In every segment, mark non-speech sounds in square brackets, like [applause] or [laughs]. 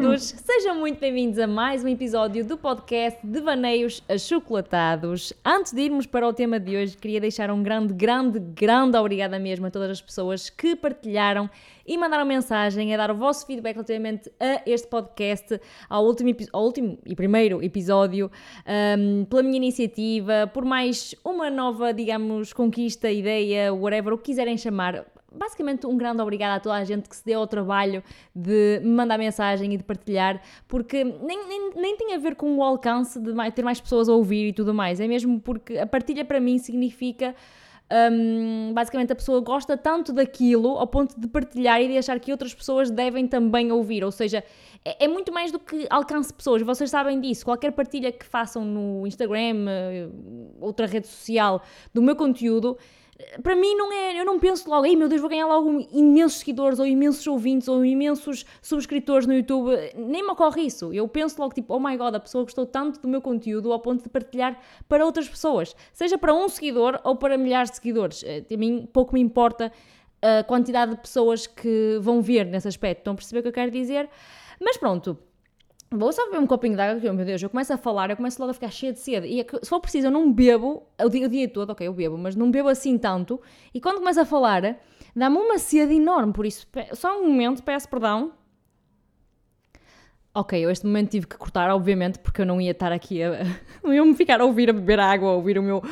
todos! Sejam muito bem-vindos a mais um episódio do podcast Devaneios Achocolatados. Antes de irmos para o tema de hoje, queria deixar um grande, grande, grande obrigada mesmo a todas as pessoas que partilharam e mandaram mensagem a dar o vosso feedback relativamente a este podcast, ao último, ao último e primeiro episódio, um, pela minha iniciativa, por mais uma nova, digamos, conquista, ideia, whatever, o que quiserem chamar basicamente um grande obrigado a toda a gente que se deu ao trabalho de me mandar mensagem e de partilhar, porque nem, nem, nem tem a ver com o alcance de mais, ter mais pessoas a ouvir e tudo mais, é mesmo porque a partilha para mim significa. Um, basicamente a pessoa gosta tanto daquilo ao ponto de partilhar e de achar que outras pessoas devem também ouvir, ou seja, é, é muito mais do que alcance pessoas, vocês sabem disso. Qualquer partilha que façam no Instagram, eh, outra rede social do meu conteúdo, para mim não é, eu não penso logo, ei meu Deus, vou ganhar logo imensos seguidores, ou imensos ouvintes, ou imensos subscritores no YouTube, nem me ocorre isso. Eu penso logo tipo, oh my god, a pessoa gostou tanto do meu conteúdo ao ponto de partilhar para outras pessoas, seja para um seguidor ou para milhares de seguidores. Eh, a mim pouco me importa a quantidade de pessoas que vão ver nesse aspecto. Estão a perceber o que eu quero dizer? Mas pronto, Vou só beber um copinho de água, meu Deus, eu começo a falar, eu começo logo a ficar cheia de sede. E é que, se for preciso, eu não bebo o dia, o dia todo, ok, eu bebo, mas não bebo assim tanto. E quando começo a falar, dá-me uma sede enorme. Por isso, só um momento, peço perdão. Ok, eu este momento tive que cortar, obviamente, porque eu não ia estar aqui a. [laughs] não ia-me ficar a ouvir a beber água, a ouvir o meu.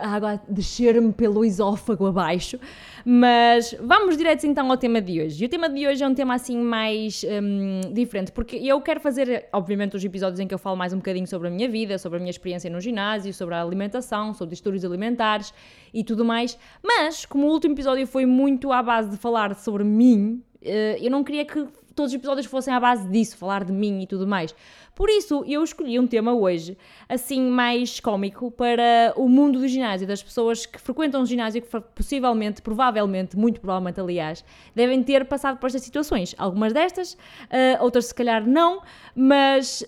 a água descer-me pelo esófago abaixo. Mas vamos direto então ao tema de hoje. E o tema de hoje é um tema assim mais um, diferente, porque eu quero fazer, obviamente, os episódios em que eu falo mais um bocadinho sobre a minha vida, sobre a minha experiência no ginásio, sobre a alimentação, sobre distúrbios alimentares e tudo mais. Mas, como o último episódio foi muito à base de falar sobre mim, eh, eu não queria que todos os episódios fossem à base disso, falar de mim e tudo mais. Por isso, eu escolhi um tema hoje, assim, mais cómico para o mundo do ginásio, das pessoas que frequentam o ginásio, que possivelmente, provavelmente, muito provavelmente, aliás, devem ter passado por estas situações. Algumas destas, uh, outras se calhar não, mas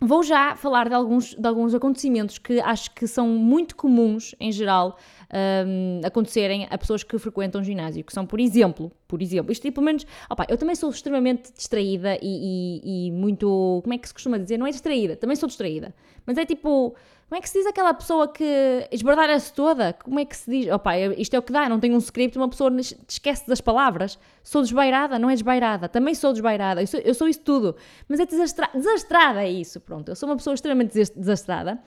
vou já falar de alguns, de alguns acontecimentos que acho que são muito comuns, em geral, um, acontecerem a pessoas que frequentam ginásio, que são, por exemplo, por exemplo, isto pelo menos, opa, eu também sou extremamente distraída e, e, e, muito, como é que se costuma dizer? Não é distraída, também sou distraída, mas é tipo, como é que se diz aquela pessoa que esbardalha-se toda? Como é que se diz? Opa, isto é o que dá, não tenho um script, uma pessoa esquece das palavras. Sou desbairada, não é desbairada, também sou desbairada, eu sou, eu sou isso tudo, mas é desastra, desastrada, é isso, pronto, eu sou uma pessoa extremamente desastrada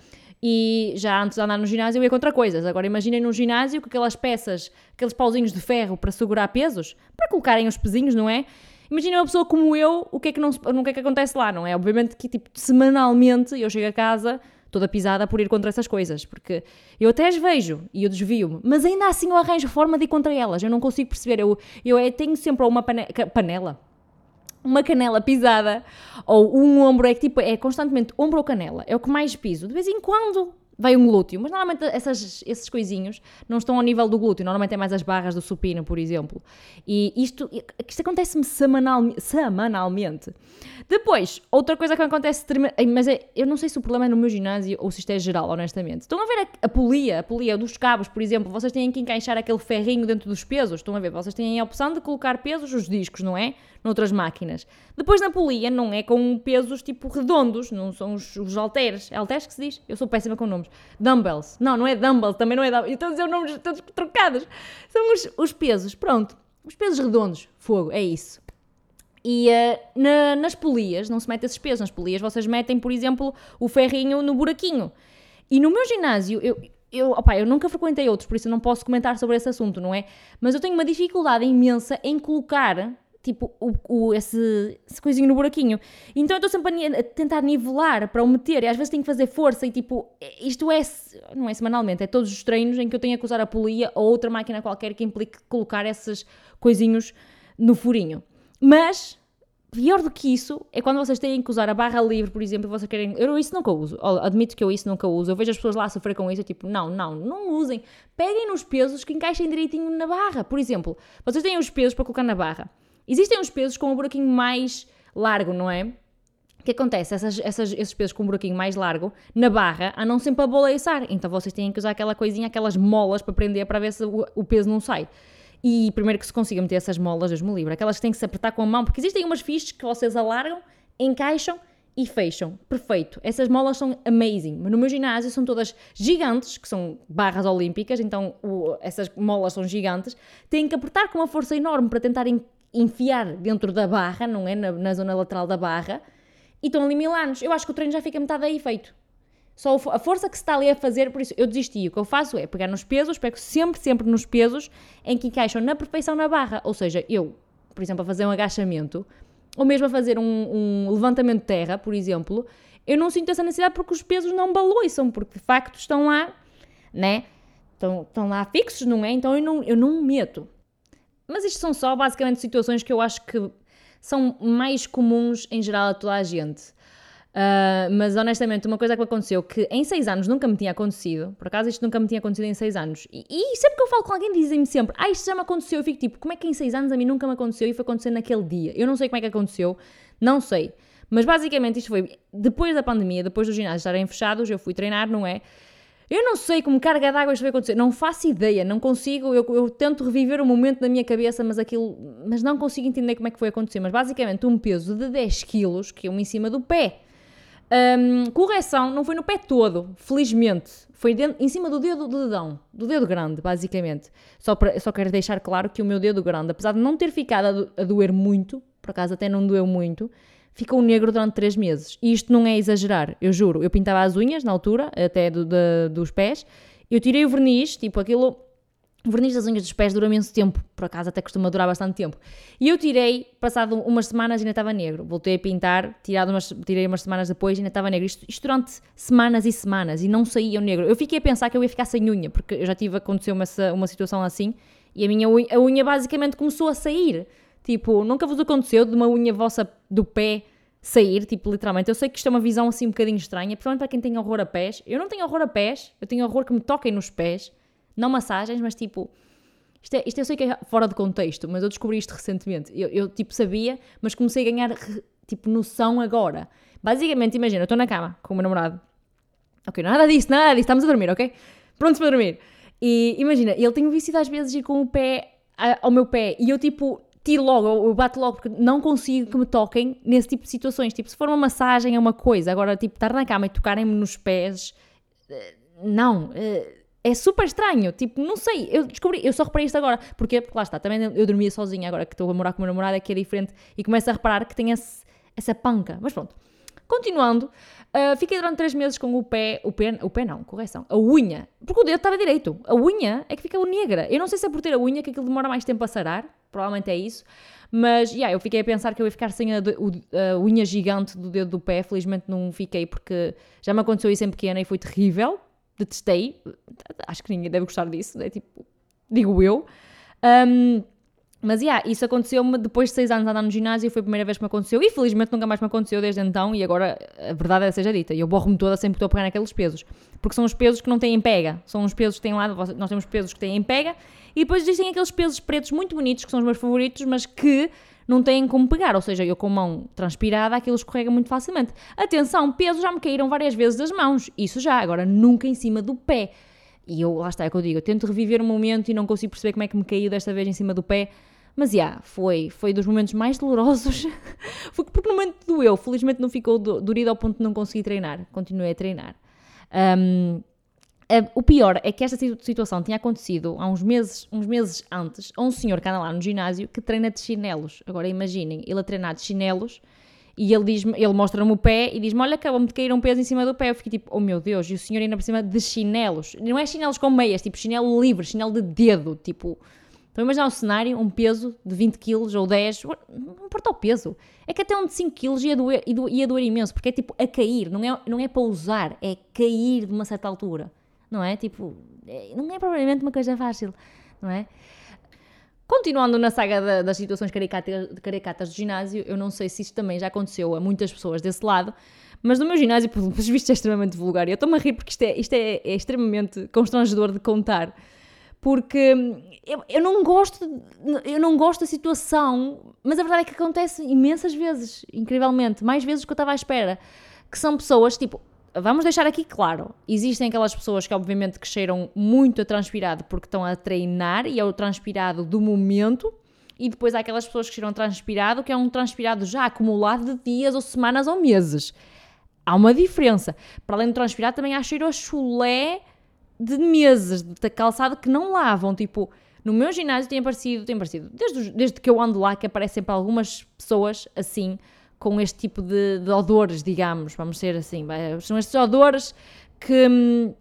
e já antes de andar no ginásio eu ia contra coisas. Agora imaginem num ginásio com aquelas peças, aqueles pauzinhos de ferro para segurar pesos, para colocarem os pezinhos, não é? Imaginem uma pessoa como eu, o que é que, não, o que, é que acontece lá, não é? Obviamente que, tipo, semanalmente eu chego a casa toda pisada por ir contra essas coisas, porque eu até as vejo e eu desvio-me, mas ainda assim eu arranjo forma de ir contra elas, eu não consigo perceber, eu, eu é, tenho sempre uma pane panela, uma canela pisada ou um ombro, é que tipo, é constantemente ombro ou canela, é o que mais piso. De vez em quando vai um glúteo, mas normalmente essas, esses coisinhos não estão ao nível do glúteo, normalmente é mais as barras do supino, por exemplo. E isto, isto acontece-me semanal, semanalmente. Depois, outra coisa que acontece, mas é, eu não sei se o problema é no meu ginásio ou se isto é geral, honestamente. Estão a ver a, a polia, a polia dos cabos, por exemplo, vocês têm que encaixar aquele ferrinho dentro dos pesos, estão a ver, vocês têm a opção de colocar pesos, os discos, não é? Noutras máquinas. Depois na polia não é com pesos tipo redondos, não são os, os halteres. É halteres que se diz? Eu sou péssima com nomes. Dumbbells. Não, não é dumbbells, também não é dumbbells. Estou a dizer nomes todos trocados. São os, os pesos, pronto. Os pesos redondos, fogo, é isso. E uh, na, nas polias não se mete esses pesos. Nas polias vocês metem, por exemplo, o ferrinho no buraquinho. E no meu ginásio, eu, eu, opa, eu nunca frequentei outros, por isso eu não posso comentar sobre esse assunto, não é? Mas eu tenho uma dificuldade imensa em colocar tipo, o, o, esse, esse coisinho no buraquinho. Então eu estou sempre a, a, tentar nivelar para o meter e às vezes tenho que fazer força e tipo, isto é, não é semanalmente, é todos os treinos em que eu tenho que usar a polia ou outra máquina qualquer que implique colocar esses coisinhos no furinho. Mas, pior do que isso, é quando vocês têm que usar a barra livre, por exemplo, e vocês querem. Eu isso nunca uso. Admito que eu isso nunca uso. Eu vejo as pessoas lá sofrer com isso, tipo, não, não, não usem. Peguem nos pesos que encaixem direitinho na barra. Por exemplo, vocês têm os pesos para colocar na barra. Existem os pesos com um buraquinho mais largo, não é? O que acontece? Essas, essas, esses pesos com um buraquinho mais largo, na barra, andam sempre a boleiçar. Então vocês têm que usar aquela coisinha, aquelas molas para prender para ver se o, o peso não sai. E primeiro que se consiga meter essas molas, Deus me livre, aquelas que têm que se apertar com a mão, porque existem umas fichas que vocês alargam, encaixam e fecham. Perfeito. Essas molas são amazing. Mas no meu ginásio são todas gigantes, que são barras olímpicas, então o, essas molas são gigantes. Têm que apertar com uma força enorme para tentar enfiar dentro da barra, não é? Na, na zona lateral da barra. E estão ali mil anos. Eu acho que o treino já fica metade aí feito. Só a força que se está ali a fazer, por isso eu desisti. O que eu faço é pegar nos pesos, pego sempre, sempre nos pesos em que encaixam na perfeição na barra. Ou seja, eu, por exemplo, a fazer um agachamento, ou mesmo a fazer um, um levantamento de terra, por exemplo, eu não sinto essa necessidade porque os pesos não baloiçam, porque de facto estão lá, né? Estão, estão lá fixos, não é? Então eu não, eu não meto. Mas isto são só basicamente situações que eu acho que são mais comuns em geral a toda a gente. Uh, mas honestamente, uma coisa que me aconteceu que em 6 anos nunca me tinha acontecido, por acaso isto nunca me tinha acontecido em 6 anos, e, e, sempre que eu falo com alguém dizem-me sempre, ah, isto já me aconteceu, eu fico tipo, como é que em 6 anos a mim nunca me aconteceu e foi acontecer naquele dia? Eu não sei como é que aconteceu, não sei. Mas basicamente isto foi depois da pandemia, depois dos ginásios estarem fechados, eu fui treinar, não é? Eu não sei como carga d'água isto vai acontecer, não faço ideia, não consigo, eu, eu, tento reviver o momento na minha cabeça, mas aquilo, mas não consigo entender como é que foi acontecer. Mas basicamente um peso de 10 quilos, que é um em cima do pé, um, correção, não foi no pé todo, felizmente. Foi dentro, em cima do dedo do dedão, do dedo grande, basicamente. Só, para, só quero deixar claro que o meu dedo grande, apesar de não ter ficado a, a doer muito, por acaso até não doeu muito, ficou negro durante 3 meses. E isto não é exagerar, eu juro. Eu pintava as unhas na altura, até do, dos pés, eu tirei o verniz, tipo aquilo o verniz das unhas dos pés dura imenso tempo, por acaso até costuma durar bastante tempo. E eu tirei, passado umas semanas ainda estava negro. Voltei a pintar, tirado umas, tirei umas semanas depois ainda estava negro. Isto, isto, durante semanas e semanas e não saía o negro. Eu fiquei a pensar que eu ia ficar sem unha, porque eu já tive, aconteceu uma, uma situação assim e a minha unha, a unha basicamente começou a sair. Tipo, nunca vos aconteceu de uma unha vossa do pé sair, tipo, literalmente. Eu sei que isto é uma visão assim um bocadinho estranha, principalmente para quem tem horror a pés. Eu não tenho horror a pés, eu tenho horror que me toquem nos pés. Não massagens, mas tipo. Isto, é, isto eu sei que é fora de contexto, mas eu descobri isto recentemente. Eu, eu tipo sabia, mas comecei a ganhar tipo noção agora. Basicamente, imagina, eu estou na cama com o meu namorado. Ok, nada disso, nada disso, estamos a dormir, ok? Prontos para dormir. E imagina, ele tem o vício às vezes ir com o pé ao meu pé e eu tipo tiro logo, eu bato logo porque não consigo que me toquem nesse tipo de situações. Tipo, se for uma massagem é uma coisa, agora tipo estar na cama e tocarem-me nos pés, eh, não. Eh, é super estranho, tipo, não sei, eu descobri, eu só reparei isto agora, porque, lá está, também eu dormia sozinha agora que estou a morar com o meu namorado, é que é diferente, e começo a reparar que tem esse, essa panca, mas pronto. Continuando, uh, fiquei durante 3 meses com o pé, o pé, o pé não, correção, a unha, porque o dedo estava direito, a unha é que ficava negra, eu não sei se é por ter a unha que aquilo demora mais tempo a sarar, provavelmente é isso, mas, yeah, eu fiquei a pensar que eu ia ficar sem a, a, a unha gigante do dedo do pé, felizmente não fiquei porque já me aconteceu isso em pequena e foi terrível, detestei. Acho que ninguém deve gostar disso, né? Tipo, digo eu. Um, mas, yeah, isso aconteceu-me depois de seis anos andar no ginásio, foi a primeira vez que me aconteceu, e felizmente nunca mais me aconteceu desde então, e agora a verdade é seja dita, eu borro-me toda sempre que estou a pegar naqueles pesos, porque são os pesos que não têm pega, são os pesos que têm lá, nós temos pesos que têm pega, e depois existem aqueles pesos pretos muito bonitos, que são os meus favoritos, mas que não têm como pegar, ou seja, eu com a mão transpirada aquilo escorrega muito facilmente. Atenção, pesos já me caíram várias vezes das mãos, isso já, agora nunca em cima do pé. E eu, lá está, é o que eu digo, eu tento reviver o momento e não consigo perceber como é que me caiu desta vez em cima do pé, mas, já, yeah, foi, foi dos momentos mais dolorosos, [laughs] foi porque no momento doeu, felizmente não ficou dorido ao ponto de não conseguir treinar, continuei a treinar. Um, o pior é que esta situação tinha acontecido há uns meses, uns meses antes a um senhor que anda lá no ginásio que treina de chinelos. Agora imaginem, ele a treinar de chinelos e ele, diz ele mostra-me o pé e diz-me: Olha, acabou-me de cair um peso em cima do pé. Eu fiquei tipo: Oh meu Deus, e o senhor ainda por cima de chinelos. Não é chinelos com meias, tipo chinelo livre, chinelo de dedo. Tipo, então imagina um cenário, um peso de 20 kg ou 10, não importa o peso. É que até um de 5 kg ia doer, ia doer imenso, porque é tipo a cair, não é, não é para usar, é cair de uma certa altura não é? Tipo, é, não é propriamente uma coisa fácil, não é? Continuando na saga da, das situações caricatas, caricatas do ginásio, eu não sei se isto também já aconteceu a muitas pessoas desse lado, mas no meu ginásio, pelos vistos, é extremamente vulgar. Eu estou-me a rir porque isto, é, isto é, é, extremamente constrangedor de contar. Porque eu, eu, não gosto, eu não gosto da situação, mas a verdade é que acontece imensas vezes, incrivelmente, mais vezes do que eu estava à espera. Que são pessoas, tipo, vamos deixar aqui claro, existem aquelas pessoas que obviamente que cheiram muito a transpirado porque estão a treinar e é o transpirado do momento, e depois há aquelas pessoas que cheiram transpirado que é um transpirado já acumulado de dias ou semanas ou meses. Há uma diferença. Para além do transpirado também há cheiro a chulé de meses, de calçado que não lavam, tipo... No meu ginásio tem aparecido, tem aparecido, desde, desde que eu ando lá, que aparecem sempre algumas pessoas assim, com este tipo de, de odores, digamos, vamos ser assim, são estes odores que hum,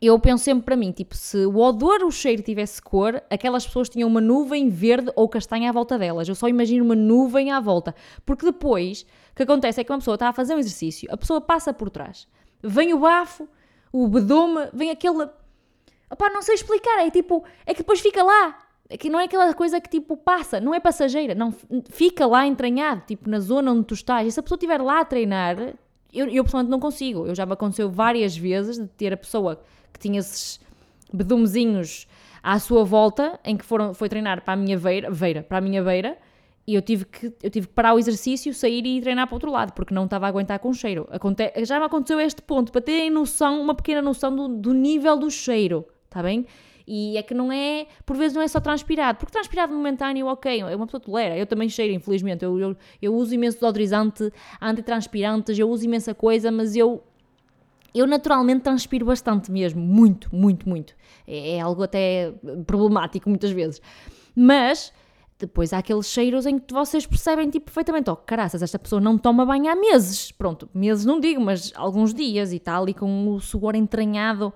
eu penso sempre para mim, tipo, se o odor, o cheiro tivesse cor, aquelas pessoas tinham uma nuvem verde ou castanha à volta delas. Eu só imagino uma nuvem à volta. Porque depois, o que acontece é que uma pessoa está a fazer um exercício, a pessoa passa por trás, vem o bafo, o bedume, vem aquele. Opá, não sei explicar, é tipo, é que depois fica lá. É que não é aquela coisa que tipo passa, não é passageira, não fica lá entranhado, tipo na zona onde tu estás. E se a pessoa estiver lá a treinar, eu, eu pessoalmente não consigo. Eu já me aconteceu várias vezes de ter a pessoa que tinha esses bedumezinhos à sua volta, em que foram, foi treinar para a minha beira, beira, para a minha beira, e eu tive, que, eu tive que parar o exercício, sair e treinar para outro lado, porque não estava a aguentar com o cheiro. Aconte já me aconteceu este ponto, para terem noção, uma pequena noção do, do nível do cheiro, está bem? E é que não é, por vezes não é só transpirado, porque transpirado momentâneo, ok, é uma pessoa tolera, eu também cheiro, infelizmente, eu, eu, eu uso imenso desodorizante, antitranspirantes, eu uso imensa coisa, mas eu, eu naturalmente transpiro bastante mesmo, muito, muito, muito. É, é algo até problemático muitas vezes. Mas depois há aqueles cheiros em que vocês percebem tipo, perfeitamente, oh caraças, esta pessoa não toma banho há meses. Pronto, meses não digo, mas alguns dias e está ali com o suor entranhado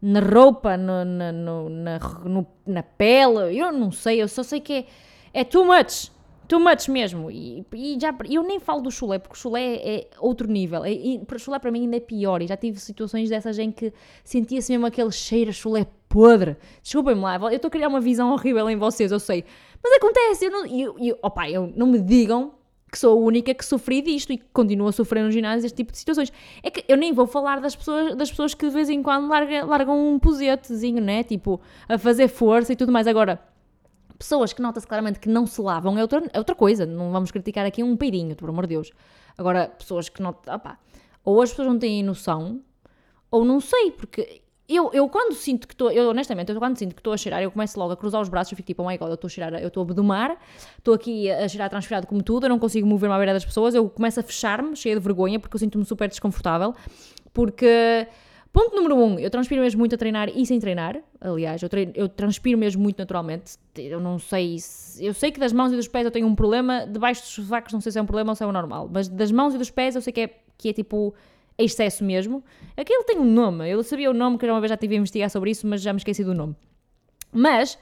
na roupa, no, na, no, na, no, na pele, eu não sei, eu só sei que é, é too much, too much mesmo. E, e já, eu nem falo do chulé, porque chulé é, outro nível. E, o chulé para mim ainda é pior. E já tive situações dessas em que sentia-se mesmo aquele cheiro a chulé podre. Desculpem-me lá, eu estou a criar uma visão horrível em vocês, eu sei. Mas acontece, eu não, eu, eu, opa, eu, não me digam que sou a única que sofri disto e que continuo a sofrer no ginásio este tipo de situações. É que eu nem vou falar das pessoas, das pessoas que de vez em quando larga, largam um posetezinho, né? Tipo, a fazer força e tudo mais. Agora, pessoas que nota-se claramente que não se lavam é outra, é outra coisa. Não vamos criticar aqui um peirinho, por amor de Deus. Agora, pessoas que notam. Opa, ou as pessoas não têm noção, ou não sei, porque eu, eu quando sinto que estou, eu honestamente, eu quando sinto que estou a cheirar, eu começo logo a cruzar os braços, eu fico tipo, oh my god, eu estou a cheirar, eu estou a bedomar, estou aqui a cheirar transferiado como tudo, eu não consigo mover-me à beira das pessoas, eu começo a fechar-me, cheia de vergonha, porque eu sinto-me super desconfortável, porque, ponto número um, eu transpiro mesmo muito a treinar e sem treinar, aliás, eu, treino, eu transpiro mesmo muito naturalmente, eu não sei, se, eu sei que das mãos e dos pés eu tenho um problema, debaixo dos sovacos não sei se é um problema ou se é o normal, mas das mãos e dos pés eu sei que é, que é tipo excesso mesmo. Aquilo tem um nome, eu sabia o nome, que uma vez já estive a investigar sobre isso, mas já me esqueci do nome. Mas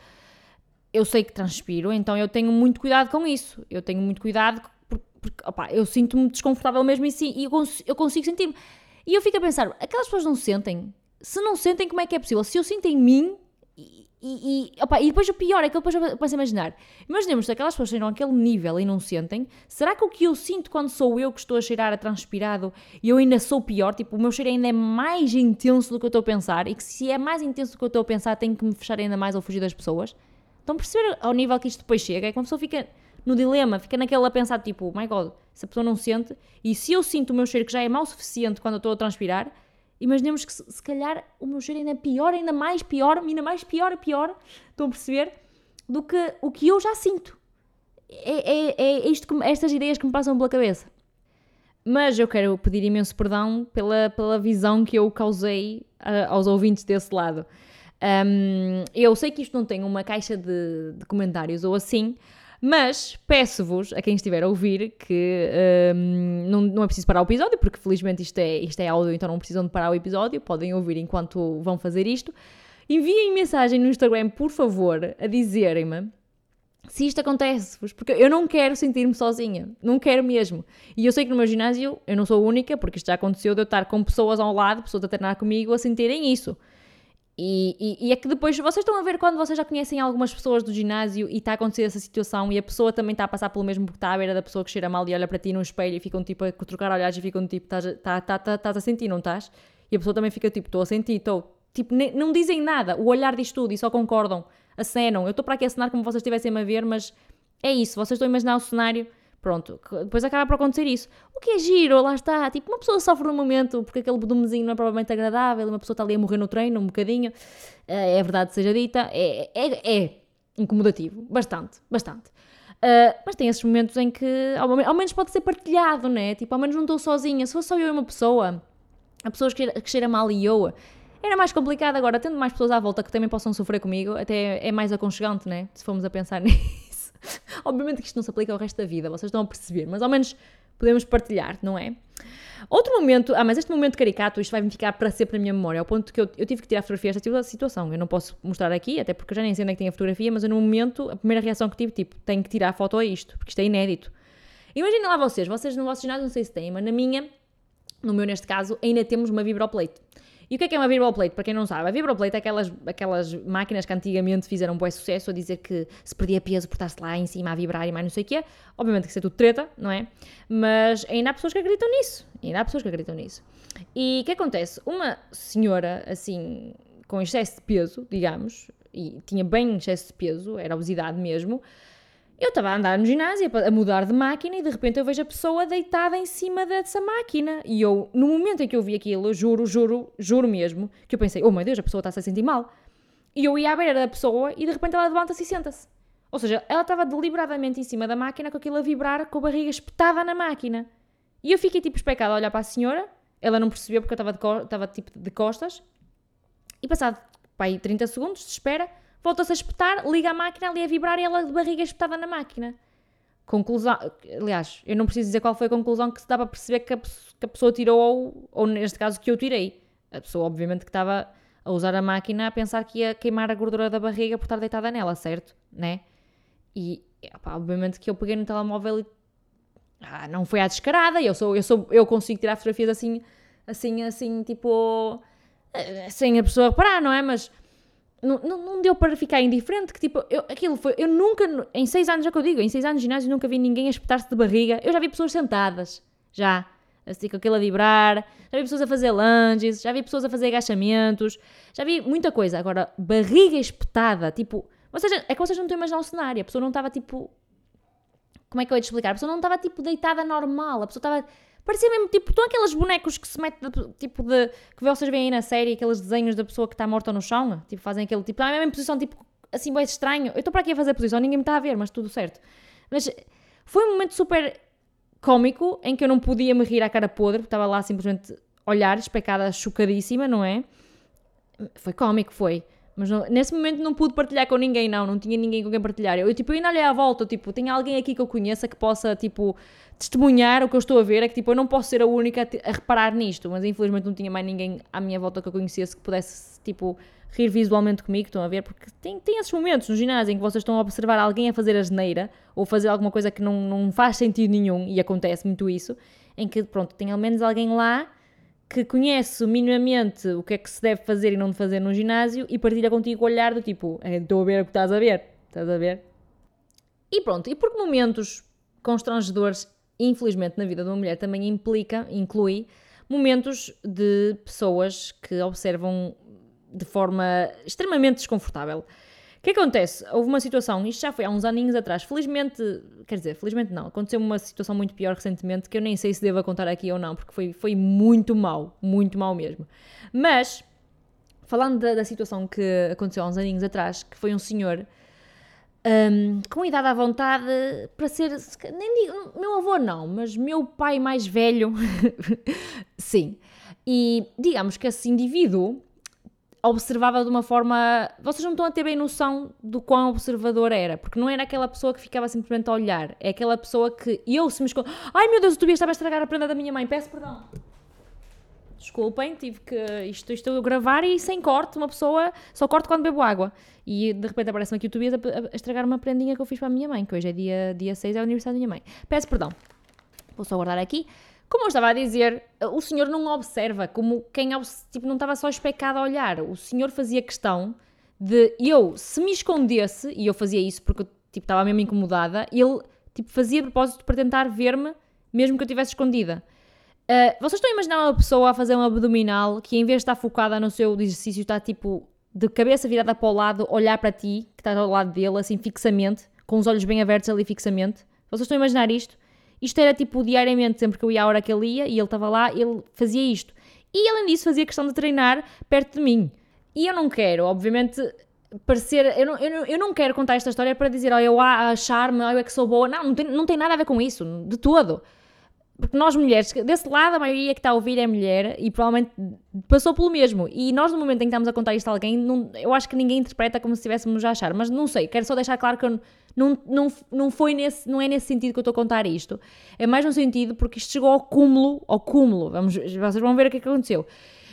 eu sei que transpiro, então eu tenho muito cuidado com isso. Eu tenho muito cuidado porque, porque opa, eu sinto-me desconfortável mesmo e, sim, e eu, eu consigo sentir-me. E eu fico a pensar, aquelas pessoas não sentem? Se não sentem, como é que é possível? Se eu sinto em mim, e, opa, e depois o pior é que eu depois começo a imaginar. Imaginemos se aquelas pessoas cheiram aquele nível e não sentem. Será que o que eu sinto quando sou eu que estou a cheirar a transpirado e eu ainda sou pior? Tipo, o meu cheiro ainda é mais intenso do que eu estou a pensar e que se é mais intenso do que eu estou a pensar, tenho que me fechar ainda mais ou fugir das pessoas? Então perceber ao nível que isto depois chega é que uma pessoa fica no dilema, fica naquela a pensar tipo, my god, se a pessoa não sente e se eu sinto o meu cheiro que já é mau o suficiente quando eu estou a transpirar Imaginemos que se, se calhar o meu cheiro ainda é pior, ainda mais pior, ainda mais pior, pior, estão a perceber? Do que o que eu já sinto. É, é, é isto que, estas ideias que me passam pela cabeça. Mas eu quero pedir imenso perdão pela, pela visão que eu causei uh, aos ouvintes desse lado. Um, eu sei que isto não tem uma caixa de, de comentários ou assim, mas peço-vos, a quem estiver a ouvir, que um, não, não é preciso parar o episódio, porque felizmente isto é, isto é áudio, então não precisam de parar o episódio, podem ouvir enquanto vão fazer isto. Enviem mensagem no Instagram, por favor, a dizerem-me se isto acontece-vos, porque eu não quero sentir-me sozinha, não quero mesmo. E eu sei que no meu ginásio eu não sou única, porque isto já aconteceu de eu estar com pessoas ao lado, pessoas a treinar comigo, a sentirem isso. E, e, e, é que depois vocês estão a ver quando vocês já conhecem algumas pessoas do ginásio e está a acontecer essa situação e a pessoa também está a passar pelo mesmo porque está à beira da pessoa que cheira mal e olha para ti no espelho e ficam tipo a trocar olhares e ficam tipo, estás tá, tá, tá, tá, a sentir, não estás? E a pessoa também fica tipo, estou a sentir, estou. Tipo, nem, não dizem nada, o olhar diz tudo e só concordam, acenam. Eu estou para aqui a cenar como vocês estivessem a ver, mas é isso, vocês estão a imaginar o cenário Pronto, depois acaba por acontecer isso. O que é giro, lá está. Tipo, uma pessoa sofre no momento porque aquele bedumezinho não é provavelmente agradável, uma pessoa está ali a morrer no treino um bocadinho, é, é verdade seja dita, é, é, é incomodativo, bastante, bastante. Uh, mas tem esses momentos em que ao, menos pode ser partilhado, né? Tipo, ao menos não estou sozinha. Se fosse só eu e uma pessoa, a pessoa que que cheira mal e eu, era mais complicado. Agora, tendo mais pessoas à volta que também possam sofrer comigo, até é mais aconchegante, né? Se formos a pensar [laughs] nisso. [laughs] Obviamente que isto não se aplica ao resto da vida, vocês estão a perceber, mas ao menos podemos partilhar, não é? Outro momento, ah, mas este momento caricato, isto vai-me ficar para sempre na minha memória, ao ponto que eu, eu tive que tirar fotografia desta situação. Eu não posso mostrar aqui, até porque eu já nem sei onde é que tem a fotografia, mas eu, no momento, a primeira reação que tive, tipo, tenho que tirar a foto a isto, porque isto é inédito. Imaginem lá vocês, vocês no vosso ginásio não sei se têm, mas na minha, no meu neste caso, ainda temos uma vibroplate. E o que é que é uma vibroplate? Para quem não sabe, a vibroplate é aquelas, aquelas máquinas que antigamente fizeram um bom sucesso a dizer que se perdia peso por estar-se lá em cima a vibrar e mais não sei o quê. Obviamente que isso é tudo treta, não é? Mas ainda há pessoas que acreditam nisso. Ainda há pessoas que acreditam nisso. E o que acontece? Uma senhora, assim, com excesso de peso, digamos, e tinha bem excesso de peso, era obesidade mesmo, eu estava a andar no ginásio, a mudar de máquina, e de repente eu vejo a pessoa deitada em cima dessa máquina. E eu, no momento em que eu vi aquilo, juro, juro, juro mesmo, que eu pensei, oh meu Deus, a pessoa está -se a sentir mal. E eu ia à beira da pessoa e de repente ela levanta-se e senta-se. Ou seja, ela estava deliberadamente em cima da máquina com aquilo a vibrar, com a barriga espetada na máquina. E eu fiquei tipo especada a olhar para a senhora, ela não percebeu porque eu estava, de, tipo de costas. E passado, pá, aí 30 segundos de espera, volta-se a espetar, liga a máquina ali a vibrar e ela de barriga espetada na máquina. Conclusão, aliás, eu não preciso dizer qual foi a conclusão que se dá para perceber que a, que a pessoa tirou, ou, ou neste caso que eu tirei. A pessoa, obviamente, que estava a usar a máquina a pensar que ia queimar a gordura da barriga por estar deitada nela, certo? Né? E, obviamente, que eu peguei no telemóvel e. Ah, não foi à descarada, eu, sou, eu, sou, eu consigo tirar fotografias assim, assim, assim, tipo. Eh, sem a pessoa reparar, não é? Mas não, não, deu para ficar indiferente, que tipo, eu, aquilo foi, eu nunca, em seis anos, é que eu digo, em seis anos de ginásio nunca vi ninguém a espetar-se de barriga, eu já vi pessoas sentadas, já, assim com aquilo a vibrar, já vi pessoas a fazer lunges, já vi pessoas a fazer agachamentos, já vi muita coisa, agora, barriga espetada, tipo, vocês, é que vocês não estão a imaginar o cenário, a pessoa não estava tipo, como é que eu ia te explicar, a pessoa não estava tipo deitada normal, a pessoa estava Parecia mesmo, tipo, estão aqueles bonecos que se metem, tipo, de. que vocês veem aí na série, aqueles desenhos da pessoa que está morta no chão, tipo, fazem aquele tipo. Ah, é mesma posição, tipo, assim, bem estranho. Eu estou para aqui a fazer posição, ninguém me está a ver, mas tudo certo. Mas foi um momento super cómico em que eu não podia me rir à cara podre, porque estava lá simplesmente olhar, especada, chocadíssima, não é? Foi cómico, foi. Mas não, nesse momento não pude partilhar com ninguém, não, não tinha ninguém com quem partilhar. Eu, tipo, eu ainda olhei à volta, tipo, tem alguém aqui que eu conheça que possa, tipo, testemunhar o que eu estou a ver. É que, tipo, eu não posso ser a única a, a reparar nisto, mas infelizmente não tinha mais ninguém à minha volta que eu conhecesse que pudesse, tipo, rir visualmente comigo, estão a ver? Porque tem, tem esses momentos no ginásio em que vocês estão a observar alguém a fazer a geneira ou fazer alguma coisa que não, não faz sentido nenhum, e acontece muito isso, em que, pronto, tem ao menos alguém lá que conhece minimamente o que é que se deve fazer e não fazer no ginásio e partilha contigo o olhar do tipo, é, estou a ver o que estás a ver, estás a ver? E pronto, e porque momentos constrangedores, infelizmente, na vida de uma mulher também implica, inclui momentos de pessoas que observam de forma extremamente desconfortável que acontece? Houve uma situação, isto já foi há uns aninhos atrás, felizmente, quer dizer, felizmente não, aconteceu uma situação muito pior recentemente que eu nem sei se devo contar aqui ou não, porque foi, foi muito mal, muito mal mesmo. Mas, falando da, da situação que aconteceu há uns aninhos atrás, que foi um senhor um, com idade à vontade para ser, nem digo, meu avô não, mas meu pai mais velho, [laughs] sim. E digamos que esse indivíduo observava de uma forma. Vocês não estão a ter bem noção do quão observador era, porque não era aquela pessoa que ficava simplesmente a olhar, é aquela pessoa que eu se me escondo. Ai meu Deus, o Tobias estava a estragar a prenda da minha mãe, peço perdão. Desculpem, tive que. Isto estou a gravar e sem corte, uma pessoa. Só corto quando bebo água. E de repente aparece-me aqui o Tobias a, a, estragar uma prendinha que eu fiz para a minha mãe, que hoje é dia, dia 6, é o aniversário da minha mãe. Peço perdão. Vou só guardar aqui. Como eu estava a dizer, o senhor não observa, como quem tipo, não estava só especado a olhar. O senhor fazia questão de eu, se me escondesse, e eu fazia isso porque tipo, estava mesmo incomodada, ele tipo, fazia propósito para tentar ver-me, mesmo que eu estivesse escondida. Uh, vocês estão a imaginar uma pessoa a fazer um abdominal que em vez de estar focada no seu exercício está tipo de cabeça virada para o lado, olhar para ti, que está ao lado dele, assim fixamente, com os olhos bem abertos ali fixamente. Vocês estão a imaginar isto? Isto era tipo diariamente, sempre que eu ia à hora que ele ia e ele estava lá, ele fazia isto. E além disso, fazia questão de treinar perto de mim. E eu não quero, obviamente, parecer. Eu não, eu não, eu não quero contar esta história para dizer, olha, eu achar-me, olha, eu é que sou boa. Não, não tem, não tem nada a ver com isso, de todo. Porque nós mulheres, desse lado, a maioria que está a ouvir é mulher e provavelmente passou pelo mesmo. E nós, no momento em que estamos a contar isto a alguém, não, eu acho que ninguém interpreta como se estivéssemos a achar. Mas não sei, quero só deixar claro que eu não, não, não, foi nesse, não é nesse sentido que eu estou a contar isto. É mais no sentido porque isto chegou ao cúmulo, ao cúmulo. Vamos, vocês vão ver o que é que aconteceu.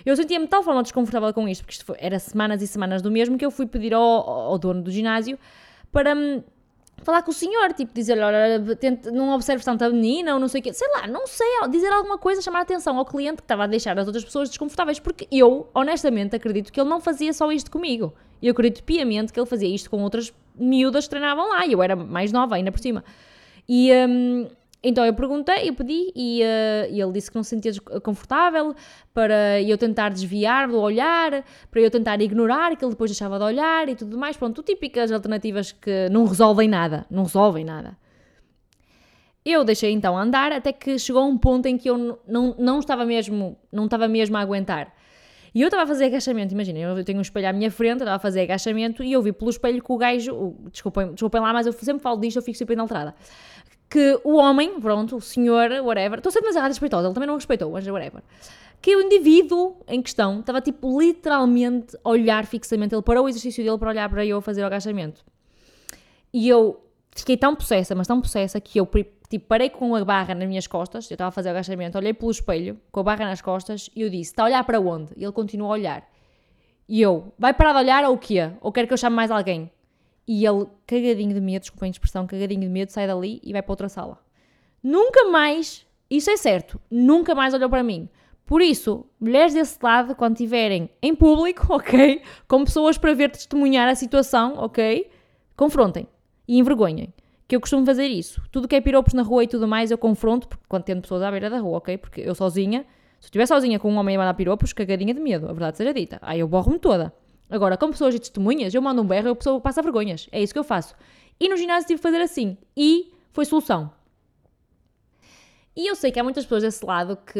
Eu sentia-me de tal forma desconfortável com isto, porque isto foi, era semanas e semanas do mesmo, que eu fui pedir ao, ao dono do ginásio para me falar com o senhor, tipo, dizer olha, não observes tanto a menina, ou não sei o quê, sei lá, não sei, dizer alguma coisa, chamar a atenção ao cliente que estava a deixar as outras pessoas desconfortáveis, porque eu, honestamente, acredito que ele não fazia só isto comigo. Eu acredito piamente que ele fazia isto com outras miúdas treinavam lá, e eu era mais nova ainda por cima. E, um, então eu perguntei, eu pedi e, uh, e, ele disse que não se sentia confortável para eu tentar desviar do olhar, para eu tentar ignorar, que ele depois deixava de olhar e tudo mais. Pronto, típicas alternativas que não resolvem nada, não resolvem nada. Eu deixei então andar até que chegou um ponto em que eu não, não, estava, mesmo, não estava mesmo a aguentar. E eu estava a fazer agachamento, imaginem, eu tenho um espelho à minha frente, estava a fazer agachamento e eu vi pelo espelho que o gajo, desculpem, desculpem lá, mas eu sempre falo disto, eu fico sempre inalterada que o homem, pronto, o senhor, whatever, estou sempre demasiado respeitosa, ele também não respeitou, mas whatever, que o indivíduo em questão estava tipo literalmente a olhar fixamente, ele parou o exercício dele para olhar para eu fazer o agachamento. E eu fiquei tão possessa, mas tão possessa, que eu tipo, parei com a barra nas minhas costas, eu estava a fazer o agachamento, olhei pelo espelho, com a barra nas costas, e eu disse, está a olhar para onde? E ele continua a olhar. E eu, vai parar de olhar ou o quê? Ou quer que eu chame mais alguém? E ele, cagadinho de medo, desculpem a expressão, cagadinho de medo, sai dali e vai para outra sala. Nunca mais, isso é certo, nunca mais olhou para mim. Por isso, mulheres desse lado, quando estiverem em público, [laughs] ok? Com pessoas para ver testemunhar a situação, ok? Confrontem e envergonhem. Que eu costumo fazer isso. Tudo que é piropos na rua e tudo mais, eu confronto, porque quando tendo pessoas à beira da rua, ok? Porque eu sozinha, se eu estiver sozinha com um homem a mandar piropos, cagadinha de medo, a verdade seja dita. Aí eu borro-me toda. Agora, com pessoas e testemunhas, eu mando um berro e a pessoa passa vergonhas. É isso que eu faço. E no ginásio tive que fazer assim. E foi solução. E eu sei que há muitas pessoas desse lado que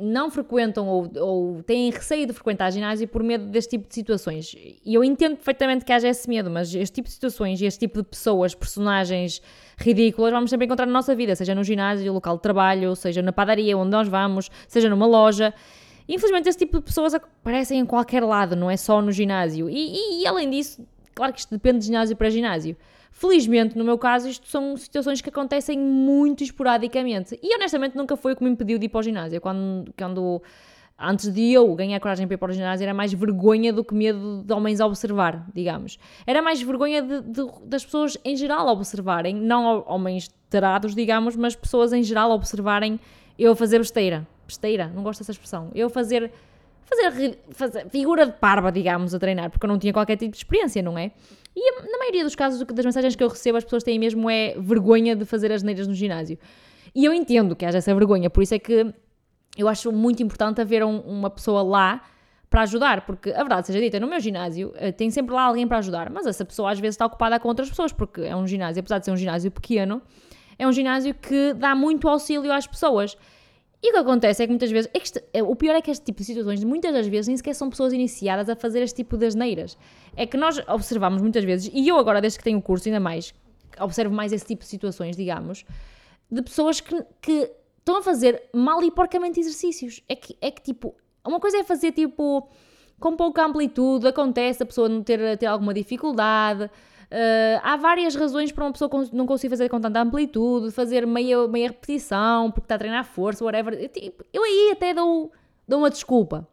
não frequentam ou, ou, têm receio de frequentar ginásio por medo deste tipo de situações. E eu entendo perfeitamente que haja esse medo, mas este tipo de situações e este tipo de pessoas, personagens ridículas, vamos sempre encontrar na nossa vida, seja no ginásio, local de trabalho, seja na padaria onde nós vamos, seja numa loja. Infelizmente, esse tipo de pessoas aparecem em qualquer lado, não é só no ginásio. E, e, e, além disso, claro que isto depende de ginásio para ginásio. Felizmente, no meu caso, isto são situações que acontecem muito esporadicamente. E honestamente, nunca foi o que me impediu de ir para o ginásio. Quando, quando antes de eu ganhar coragem para ir para o ginásio, era mais vergonha do que medo de homens observar, digamos. Era mais vergonha de, de, das pessoas em geral observarem, não homens tarados, digamos, mas pessoas em geral observarem eu fazer besteira besteira, não gosto dessa expressão. Eu fazer, fazer, fazer figura de parva, digamos, a treinar, porque eu não tinha qualquer tipo de experiência, não é? E na maioria dos casos, das mensagens que eu recebo, as pessoas têm mesmo é vergonha de fazer as neiras no ginásio. E eu entendo que haja essa vergonha, por isso é que eu acho muito importante haver um, uma pessoa lá para ajudar, porque a verdade seja dita, no meu ginásio eh, tem sempre lá alguém para ajudar, mas essa pessoa às vezes está ocupada com outras pessoas, porque é um ginásio, apesar de ser um ginásio pequeno, é um ginásio que dá muito auxílio às pessoas. E o que acontece é que muitas vezes, é que este, é, o pior é que este tipo de situações, muitas das vezes, nem sequer são pessoas iniciadas a fazer este tipo de asneiras. É que nós observamos muitas vezes, e eu agora, desde que tenho o curso, ainda mais, observo mais esse tipo de situações, digamos, de pessoas que, que estão a fazer mal e porcamente exercícios. É que, é que tipo, uma coisa é fazer tipo com pouca amplitude, acontece a pessoa não ter, ter alguma dificuldade, Uh, há várias razões para uma pessoa não conseguir fazer com tanta amplitude, fazer meia, meia repetição, porque está a treinar força, whatever. Eu, tipo, eu aí até dou, dou uma desculpa.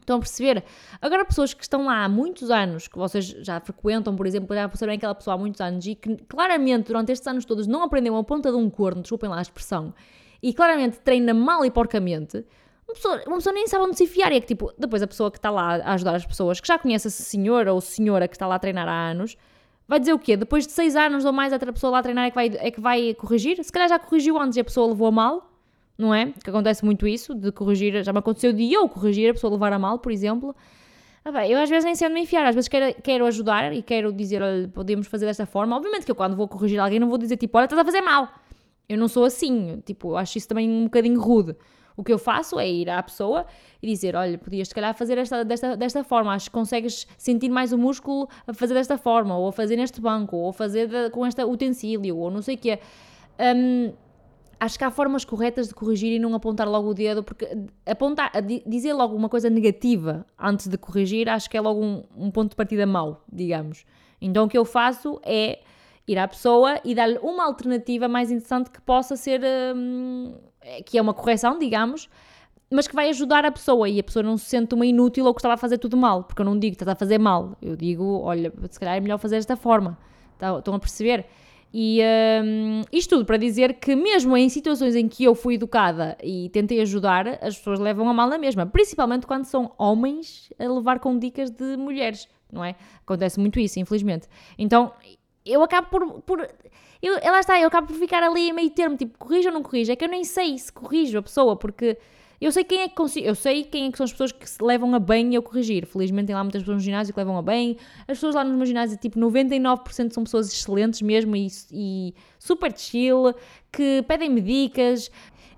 Estão a perceber? Agora, pessoas que estão lá há muitos anos, que vocês já frequentam, por exemplo, já perceberam aquela pessoa há muitos anos e que claramente durante estes anos todos não aprendeu a ponta de um corno, desculpem lá a expressão, e claramente treina mal e porcamente, uma pessoa, uma pessoa nem sabe onde se enfiar. E é que, tipo, depois a pessoa que está lá a ajudar as pessoas, que já conhece a senhora ou senhora que está lá a treinar há anos, Vai dizer o quê? Depois de seis anos ou mais, outra pessoa lá a treinar é que vai, é que vai corrigir? Se calhar já corrigiu antes e a pessoa levou a mal, não é? Que acontece muito isso, de corrigir. Já me aconteceu de eu corrigir, a pessoa levar a mal, por exemplo. Ah, bem, eu às vezes nem sei onde me enfiar, às vezes quero, quero ajudar e quero dizer, olha, podemos fazer desta forma. Obviamente que eu quando vou corrigir alguém não vou dizer tipo, olha, estás a fazer mal. Eu não sou assim, tipo, acho isso também um bocadinho rude. O que eu faço é ir à pessoa e dizer: Olha, podias se calhar fazer esta, desta, desta forma, acho que consegues sentir mais o músculo a fazer desta forma, ou a fazer neste banco, ou a fazer de, com este utensílio, ou não sei o quê. Um, acho que há formas corretas de corrigir e não apontar logo o dedo, porque apontar, dizer logo uma coisa negativa antes de corrigir, acho que é logo um, um ponto de partida mau, digamos. Então o que eu faço é ir à pessoa e dar-lhe uma alternativa mais interessante que possa ser, hum, que é uma correção, digamos, mas que vai ajudar a pessoa e a pessoa não se sente uma inútil ou que estava a fazer tudo mal, porque eu não digo que estás a fazer mal, eu digo, olha, se calhar é melhor fazer desta forma, tá, estão a perceber? E um, isto tudo para dizer que, mesmo em situações em que eu fui educada e tentei ajudar, as pessoas levam a mal na mesma, principalmente quando são homens a levar com dicas de mulheres, não é? Acontece muito isso, infelizmente. Então, eu acabo por. por eu, lá está, eu acabo por ficar ali em meio termo, tipo, corrijo ou não corrijo? É que eu nem sei se corrijo a pessoa, porque eu sei quem é que consigo, eu sei quem é que são as pessoas que se levam a bem eu corrigir. Felizmente tem lá muitas pessoas no ginásio que levam a bem. As pessoas lá no meu ginásio, tipo, 99% são pessoas excelentes mesmo e, e super chill, que pedem-me dicas.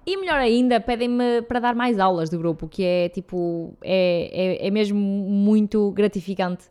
E melhor ainda, pedem-me para dar mais aulas do grupo, que é tipo, é, é, é mesmo muito gratificante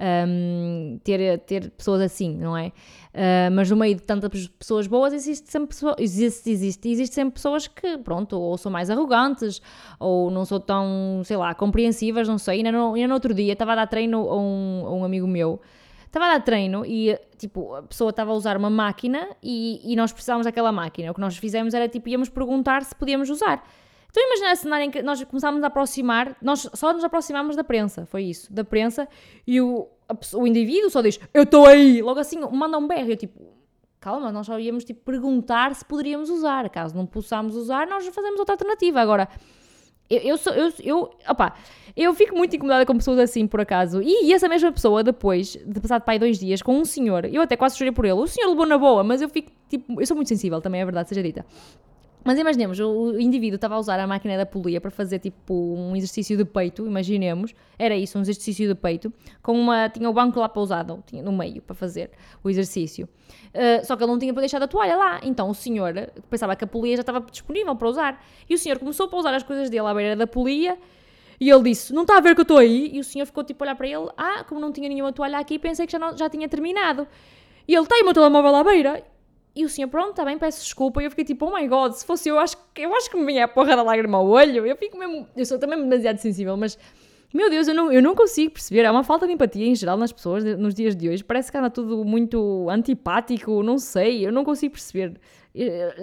um, ter, ter pessoas assim, não é? Uh, mas no meio de tantas pessoas boas existe sempre, pessoa, existe, existe, existe sempre pessoas que, pronto, ou são mais arrogantes, ou não são tão, sei lá, compreensivas, não sei. Ainda no, ainda no outro dia estava a dar treino a um, a um amigo meu, estava a dar treino e, tipo, a pessoa estava a usar uma máquina e, e nós precisávamos daquela máquina. O que nós fizemos era, tipo, íamos perguntar se podíamos usar. Então imagina a cenário em que nós começámos a aproximar, nós só nos aproximámos da prensa, foi isso, da prensa, e o, a, o indivíduo só diz, eu estou aí, logo assim, manda um berro, eu tipo, calma, nós só íamos tipo perguntar se poderíamos usar, caso não possamos usar, nós fazemos outra alternativa, agora... Eu, eu, sou, eu, eu, opa, eu fico muito incomodada com pessoas assim, por acaso. E, e essa mesma pessoa, depois de passar de pai dois dias, com um senhor, eu até quase chorei por ele. O senhor levou na boa, mas eu fico, tipo, eu sou muito sensível também, é verdade, seja dita. Mas imaginemos, o indivíduo estava a usar a máquina da polia para fazer tipo um exercício de peito, imaginemos, era isso, um exercício de peito, com uma, tinha o banco lá pousado, tinha no meio para fazer o exercício. Uh, só que ele não tinha para deixar a toalha lá, então o senhor pensava que a polia já estava disponível para usar, e o senhor começou a pousar as coisas dele à beira da polia, e ele disse, não está a ver que eu estou aí? E o senhor ficou tipo a olhar para ele, ah, como não tinha nenhuma toalha aqui, pensei que já, não, já tinha terminado. E ele, aí o meu telemóvel à beira? E o senhor, pronto, está bem, peço desculpa. E eu fiquei tipo, oh my god, se fosse eu, acho, eu acho que me vinha a porra da lágrima ao olho. Eu fico mesmo, eu sou também demasiado sensível, mas meu Deus, eu não, eu não consigo perceber. É uma falta de empatia em geral nas pessoas nos dias de hoje. Parece que anda tudo muito antipático, não sei, eu não consigo perceber.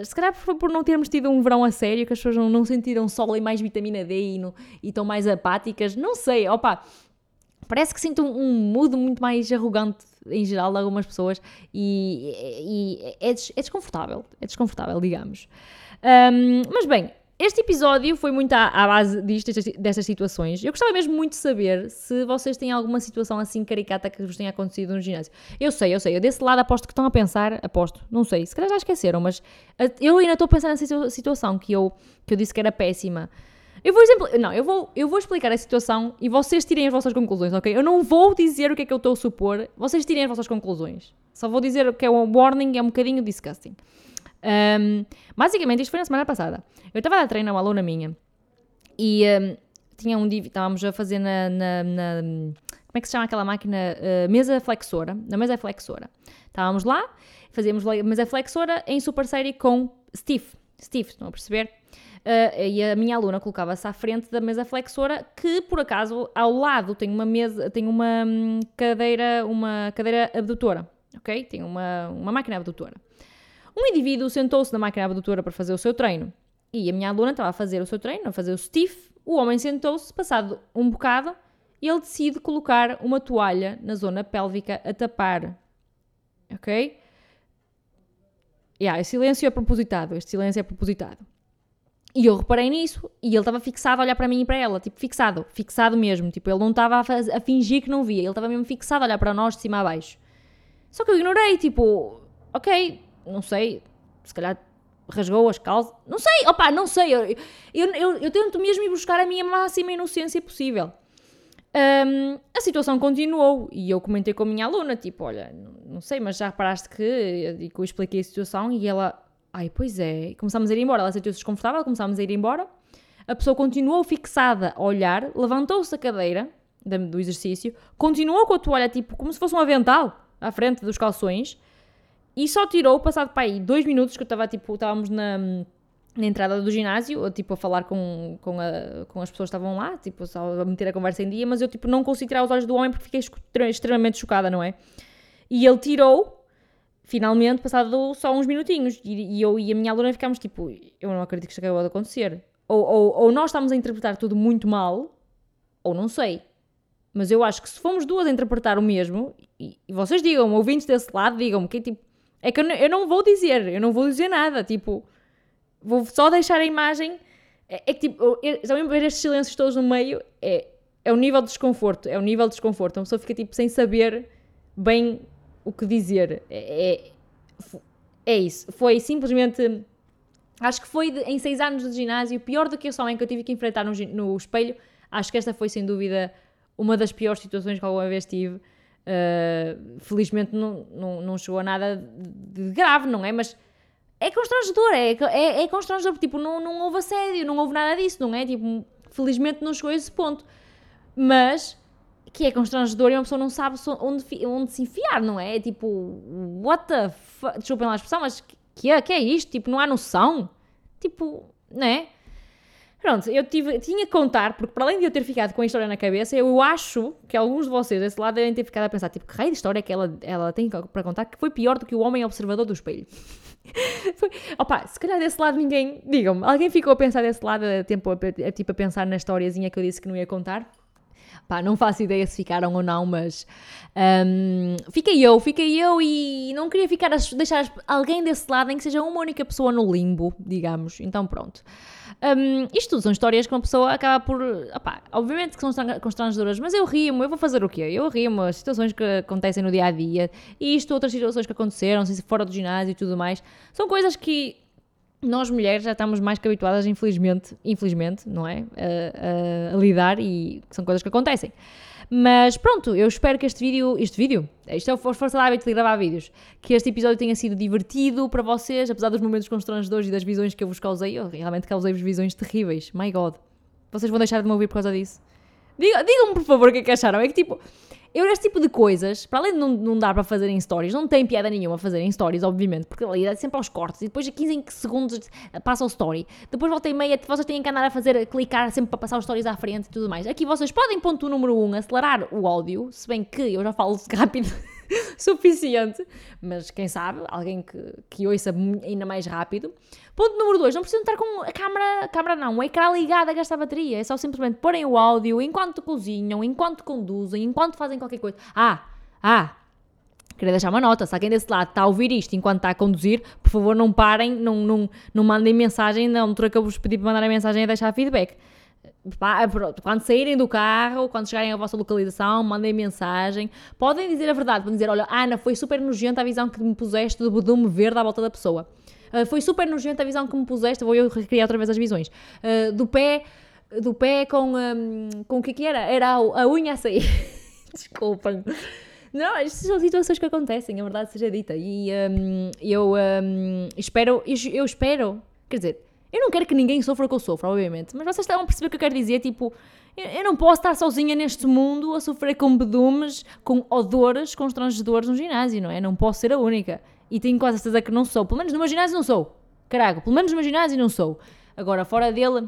Se calhar por não termos tido um verão a sério, que as pessoas não, não sentiram sol e mais vitamina D e, estão mais apáticas, não sei, opa. Parece que sinto um, um muito mais arrogante em geral de algumas pessoas e, e é, é, desconfortável, é desconfortável, digamos. Um, mas bem, este episódio foi muito à, à base disto, destas, situações. Eu gostava mesmo muito de saber se vocês têm alguma situação assim caricata que vos tenha acontecido no ginásio. Eu sei, eu sei, eu desse lado aposto que estão a pensar, aposto, não sei, se calhar já esqueceram, mas eu ainda estou a pensar nessa situação que eu, que eu disse que era péssima. Eu vou exemplo, não, eu vou, eu vou explicar a situação e vocês tirem as vossas conclusões, ok? Eu não vou dizer o que é que eu estou a supor, vocês tirem as vossas conclusões. Só vou dizer que é um warning, é um bocadinho disgusting. Um, basicamente, isto foi na semana passada. Eu estava a a uma aluna minha e um, tinha um estávamos a fazer na, na, na, como é que se chama aquela máquina? Uh, mesa flexora, na mesa flexora. Estávamos lá, fazíamos mesa flexora em super série com Steve. Steve, estão a perceber? Uh, e a minha aluna colocava-se à frente da mesa flexora, que por acaso ao lado tem uma mesa, tem uma hum, cadeira, uma cadeira abdutora, ok? Tem uma, uma máquina abdutora. Um indivíduo sentou-se na máquina abdutora para fazer o seu treino e a minha aluna estava a fazer o seu treino, a fazer o stiff. O homem sentou-se, passado um bocado, e ele decide colocar uma toalha na zona pélvica a tapar, ok? Yeah, esse silêncio é propositado, este silêncio é propositado. E eu reparei nisso e ele estava fixado a olhar para mim e para ela, tipo, fixado, fixado mesmo. Tipo, ele não estava a, fingir que não via, ele estava mesmo fixado a olhar para nós de cima a baixo. Só que eu ignorei, tipo, ok, não sei, se calhar rasgou as calças, não sei, opa, não sei. Eu, eu, eu, eu tento mesmo ir buscar a minha máxima inocência possível. Um, a situação continuou e eu comentei com a minha aluna, tipo, olha, não sei, mas já reparaste que eu expliquei a situação e ela ai, pois é. Começámos a ir embora, ela sentiu-se desconfortável, começámos a ir embora. A pessoa continuou fixada a olhar, levantou-se da cadeira do exercício, continuou com a toalha, tipo, como se fosse um avental, à frente dos calções, e só tirou, passado para aí dois minutos, que eu estava, tipo, estávamos na, na entrada do ginásio, tipo, a falar com, com, a, com as pessoas que estavam lá, tipo, só a meter a conversa em dia, mas eu, tipo, não consegui tirar os olhos do homem porque fiquei extremamente chocada, não é? E ele tirou, finalmente, passado só uns minutinhos, e, e eu e a minha aluna ficámos, tipo, eu não acredito que isto acabou de acontecer. Ou, ou, ou nós estamos a interpretar tudo muito mal, ou não sei. Mas eu acho que se fomos duas a interpretar o mesmo, e, e vocês digam, ouvintes desse lado, digam-me que tipo, é que eu, eu não vou dizer, eu não vou dizer nada, tipo, vou só deixar a imagem. É, é que tipo, ver estes silêncios todos no meio é, é o nível de desconforto, é o nível de desconforto. Uma pessoa fica tipo sem saber bem o que dizer. É, é, é isso. Foi simplesmente. Acho que foi de, em seis anos de ginásio, pior do que eu em que eu tive que enfrentar no, no espelho. Acho que esta foi sem dúvida uma das piores situações que alguma vez tive. Uh, felizmente não, não, não chegou a nada de grave, não é? Mas é constrangedor, é, é, é constrangedor, tipo, não, não houve assédio, não houve nada disso, não é? Tipo, felizmente não chegou a esse ponto. Mas, que é constrangedor e uma pessoa não sabe onde, onde se enfiar, não é? é tipo, what the fuck, desculpem lá a expressão, mas que é, que é isto? Tipo, não há noção? Tipo, não é? Pronto, eu tive, tinha que contar, porque para além de eu ter ficado com a história na cabeça, eu acho que alguns de vocês desse lado devem ter ficado a pensar, tipo, que raio de história é que ela, ela tem para contar que foi pior do que o homem observador do espelho. [laughs] foi, opa, se calhar desse lado ninguém, digam-me, alguém ficou a pensar desse lado, a, tempo, a, a, tipo, a pensar na historiazinha que eu disse que não ia contar? Pá, não faço ideia se ficaram ou não, mas um, fiquei eu, fiquei eu e não queria ficar a deixar alguém desse lado, nem que seja uma única pessoa no limbo, digamos. Então pronto. Um, isto tudo são histórias que uma pessoa acaba por. Opá, obviamente que são constrangedoras, mas eu rimo, eu vou fazer o quê? Eu rimo, as situações que acontecem no dia a dia e isto, outras situações que aconteceram, se fora do ginásio e tudo mais, são coisas que nós mulheres já estamos mais que habituadas, infelizmente, infelizmente, não é? A, a, a lidar e são coisas que acontecem. Mas pronto, eu espero que este vídeo, este vídeo, isto é o força da hábito de gravar vídeos, que este episódio tenha sido divertido para vocês, apesar dos momentos constrangedores e das visões que eu vos causei. Eu realmente causei-vos visões terríveis. My God. Vocês vão deixar de me ouvir por causa disso? Digam-me, por favor, o que é que acharam. É que tipo, eu, este tipo de coisas, para além de não, não dar para fazer em stories, não tem piada nenhuma fazer em stories, obviamente, porque ali é sempre aos cortes e depois a 15 segundos passa o story. Depois volta e meia, vocês têm que andar a fazer, a clicar sempre para passar os stories à frente e tudo mais. Aqui vocês podem, ponto número 1, um, acelerar o áudio, se bem que eu já falo [laughs] rápido. [laughs] suficiente, mas quem sabe, alguém que, que ouça ainda mais rápido. Ponto número 2, não precisam estar com a câmera, a câmera não, o ecrã ligado a gastar bateria, é só simplesmente porem o áudio enquanto cozinham, enquanto conduzem, enquanto fazem qualquer coisa. Ah, ah, queria deixar uma nota, se alguém desse lado está a ouvir isto enquanto está a conduzir, por favor não parem, não, não, não mandem mensagem na altura que eu vos pedi para mandar a mensagem e deixar feedback quando saírem do carro, quando chegarem à vossa localização, mandem mensagem. Podem dizer a verdade, podem dizer: Olha, Ana, foi super nojenta a visão que me puseste do bedume verde à volta da pessoa. Uh, foi super nojenta a visão que me puseste. Vou eu recriar outra vez as visões. Uh, do pé, do pé com, um, com o que, é que era? Era a, a unha a sair. [laughs] Desculpem. Não, estas são situações que acontecem, a verdade seja dita. E um, eu um, espero, eu espero, quer dizer, eu não quero que ninguém sofra o que eu sofro, obviamente, mas vocês estão a perceber o que eu quero dizer, tipo, eu não posso estar sozinha neste mundo a sofrer com bedumes, com odores constrangedores no ginásio, não é? Não posso ser a única. E tenho quase certeza que não sou. Pelo menos no meu ginásio não sou. Caraca, pelo menos no meu ginásio não sou. Agora, fora dele,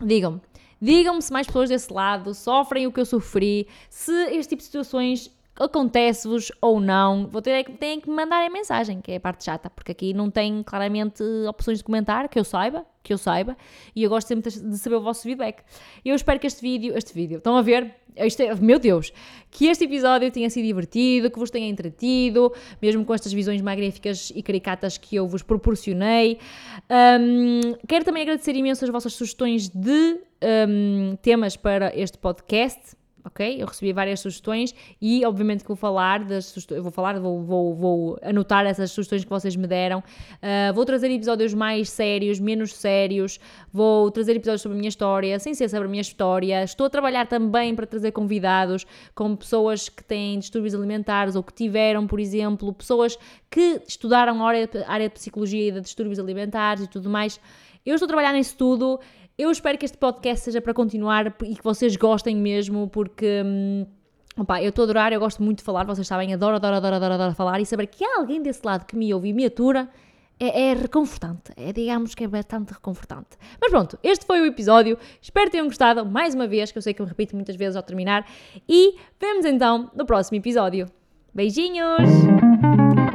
digam-me. Digam-me se mais pessoas desse lado sofrem o que eu sofri, se este tipo de situações acontece-vos ou não, vou ter, têm que me mandar a mensagem, que é a parte chata, porque aqui não tem claramente opções de comentar, que eu saiba, que eu saiba, e eu gosto sempre de saber o vosso feedback. Eu espero que este vídeo, este vídeo, estão a ver? É, meu Deus, que este episódio tenha sido divertido, que vos tenha entretido, mesmo com estas visões magníficas e caricatas que eu vos proporcionei. Um, quero também agradecer imenso as vossas sugestões de um, temas para este podcast ok? Eu recebi várias sugestões e obviamente que vou falar das sugestões, vou falar, vou, vou, vou anotar essas sugestões que vocês me deram. Uh, vou trazer episódios mais sérios, menos sérios, vou trazer episódios sobre a minha história, sem ser sobre a minha história. Estou a trabalhar também para trazer convidados, como pessoas que têm distúrbios alimentares ou que tiveram, por exemplo, pessoas que estudaram a área, a área de psicologia e de distúrbios alimentares e tudo mais. Eu estou a trabalhar nisso tudo. Eu espero que este podcast seja para continuar e que vocês gostem mesmo, porque. Hum, Opa, eu estou a adorar, eu gosto muito de falar, vocês sabem, adoro, adoro, adoro, adoro, adoro falar e saber que há alguém desse lado que me ouve e me atura é, é, reconfortante. É, digamos que é bastante reconfortante. Mas pronto, este foi o episódio. Espero que tenham gostado mais uma vez, que eu sei que eu repito muitas vezes ao terminar. E vemos então no próximo episódio. Beijinhos!